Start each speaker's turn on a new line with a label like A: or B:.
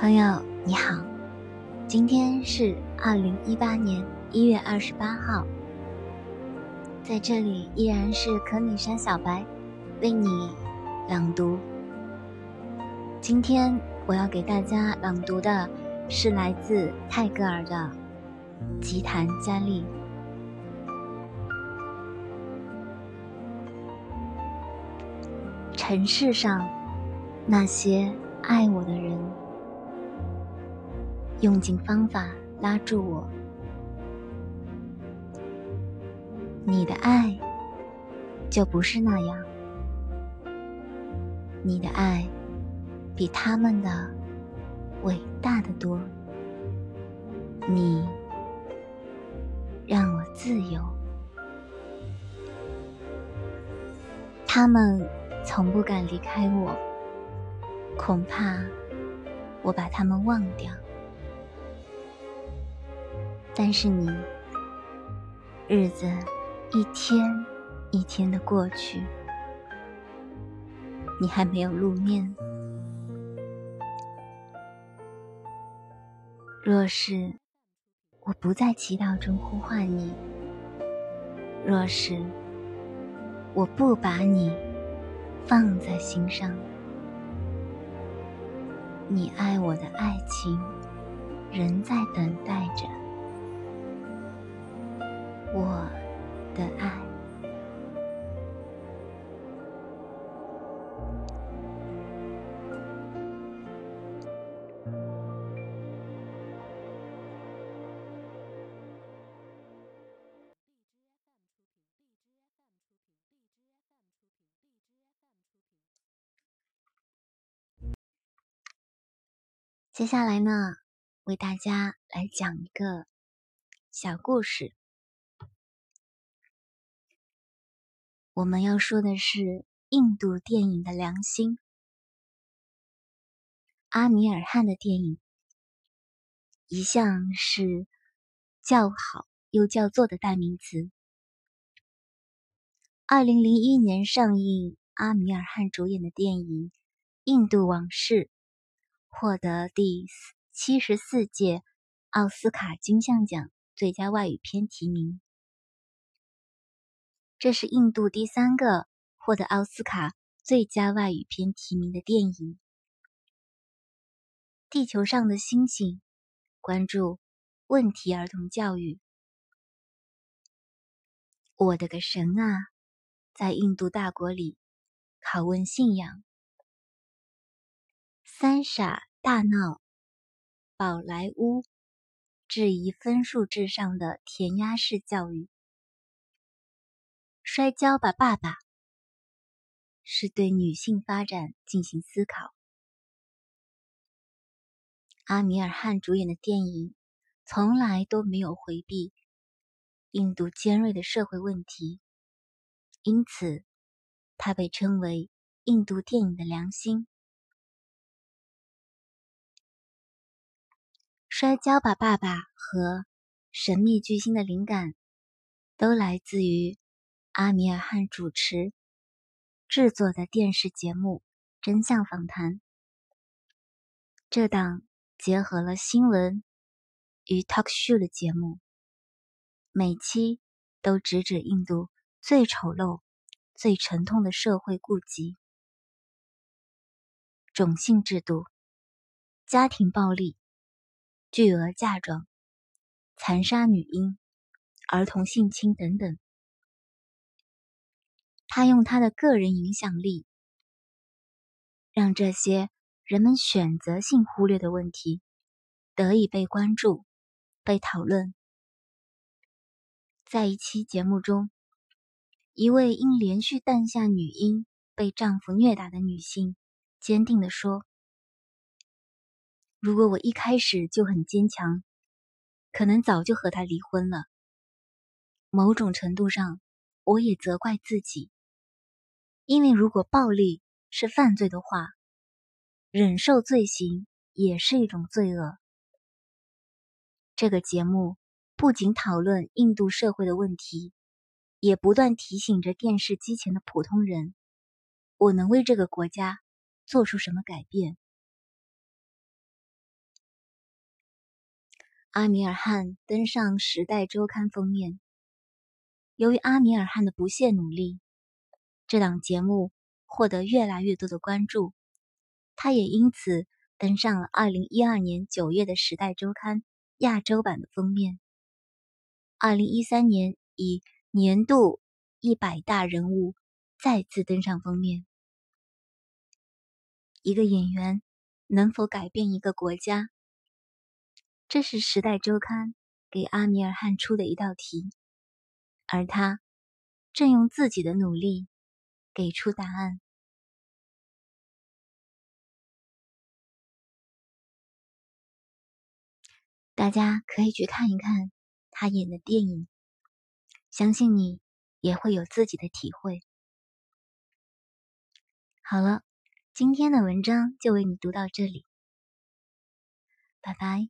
A: 朋友你好，今天是二零一八年一月二十八号，在这里依然是可米山小白为你朗读。今天我要给大家朗读的是来自泰戈尔的《吉檀迦利》。尘世上那些爱我的人。用尽方法拉住我，你的爱就不是那样，你的爱比他们的伟大的多，你让我自由，他们从不敢离开我，恐怕我把他们忘掉。但是你，日子一天一天的过去，你还没有露面。若是我不在祈祷中呼唤你，若是我不把你放在心上，你爱我的爱情仍在等待着。我的爱。接下来呢，为大家来讲一个小故事。我们要说的是印度电影的良心——阿米尔汗的电影，一向是叫好又叫座的代名词。二零零一年上映，阿米尔汗主演的电影《印度往事》获得第七十四届奥斯卡金像奖最佳外语片提名。这是印度第三个获得奥斯卡最佳外语片提名的电影。地球上的星星关注问题儿童教育。我的个神啊，在印度大国里拷问信仰，三傻大闹宝莱坞，质疑分数至上的填鸭式教育。摔跤吧，爸爸！是对女性发展进行思考。阿米尔汗主演的电影从来都没有回避印度尖锐的社会问题，因此他被称为印度电影的良心。摔跤吧，爸爸和神秘巨星的灵感都来自于。阿米尔汗主持制作的电视节目《真相访谈》，这档结合了新闻与 talk show 的节目，每期都直指印度最丑陋、最沉痛的社会痼疾：种姓制度、家庭暴力、巨额嫁妆、残杀女婴、儿童性侵等等。他用他的个人影响力，让这些人们选择性忽略的问题得以被关注、被讨论。在一期节目中，一位因连续诞下女婴被丈夫虐打的女性坚定地说：“如果我一开始就很坚强，可能早就和他离婚了。某种程度上，我也责怪自己。”因为如果暴力是犯罪的话，忍受罪行也是一种罪恶。这个节目不仅讨论印度社会的问题，也不断提醒着电视机前的普通人：我能为这个国家做出什么改变？阿米尔汗登上《时代周刊》封面。由于阿米尔汗的不懈努力，这档节目获得越来越多的关注，他也因此登上了2012年9月的《时代周刊》亚洲版的封面。2013年，以年度一百大人物再次登上封面。一个演员能否改变一个国家？这是《时代周刊》给阿米尔汗出的一道题，而他正用自己的努力给出答案。大家可以去看一看他演的电影，相信你也会有自己的体会。好了，今天的文章就为你读到这里，拜拜。